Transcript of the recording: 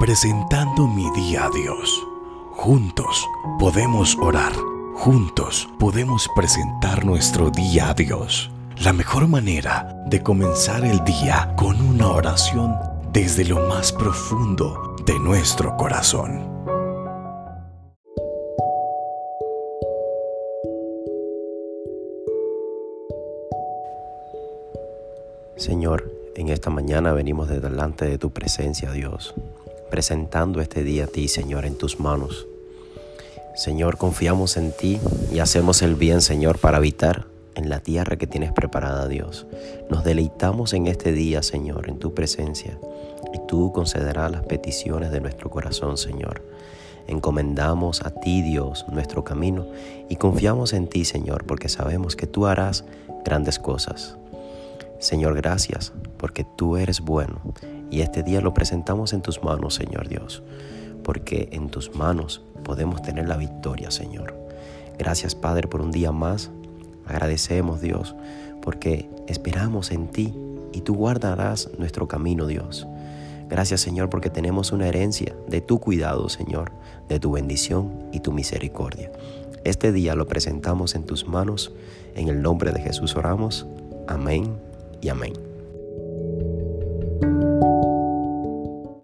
presentando mi día a Dios. Juntos podemos orar, juntos podemos presentar nuestro día a Dios. La mejor manera de comenzar el día con una oración desde lo más profundo de nuestro corazón. Señor, en esta mañana venimos de delante de tu presencia, Dios, presentando este día a ti, Señor, en tus manos. Señor, confiamos en ti y hacemos el bien, Señor, para habitar en la tierra que tienes preparada, Dios. Nos deleitamos en este día, Señor, en tu presencia, y tú concederás las peticiones de nuestro corazón, Señor. Encomendamos a ti, Dios, nuestro camino, y confiamos en ti, Señor, porque sabemos que tú harás grandes cosas. Señor, gracias porque tú eres bueno y este día lo presentamos en tus manos, Señor Dios, porque en tus manos podemos tener la victoria, Señor. Gracias, Padre, por un día más. Agradecemos, Dios, porque esperamos en ti y tú guardarás nuestro camino, Dios. Gracias, Señor, porque tenemos una herencia de tu cuidado, Señor, de tu bendición y tu misericordia. Este día lo presentamos en tus manos. En el nombre de Jesús oramos. Amén y amén.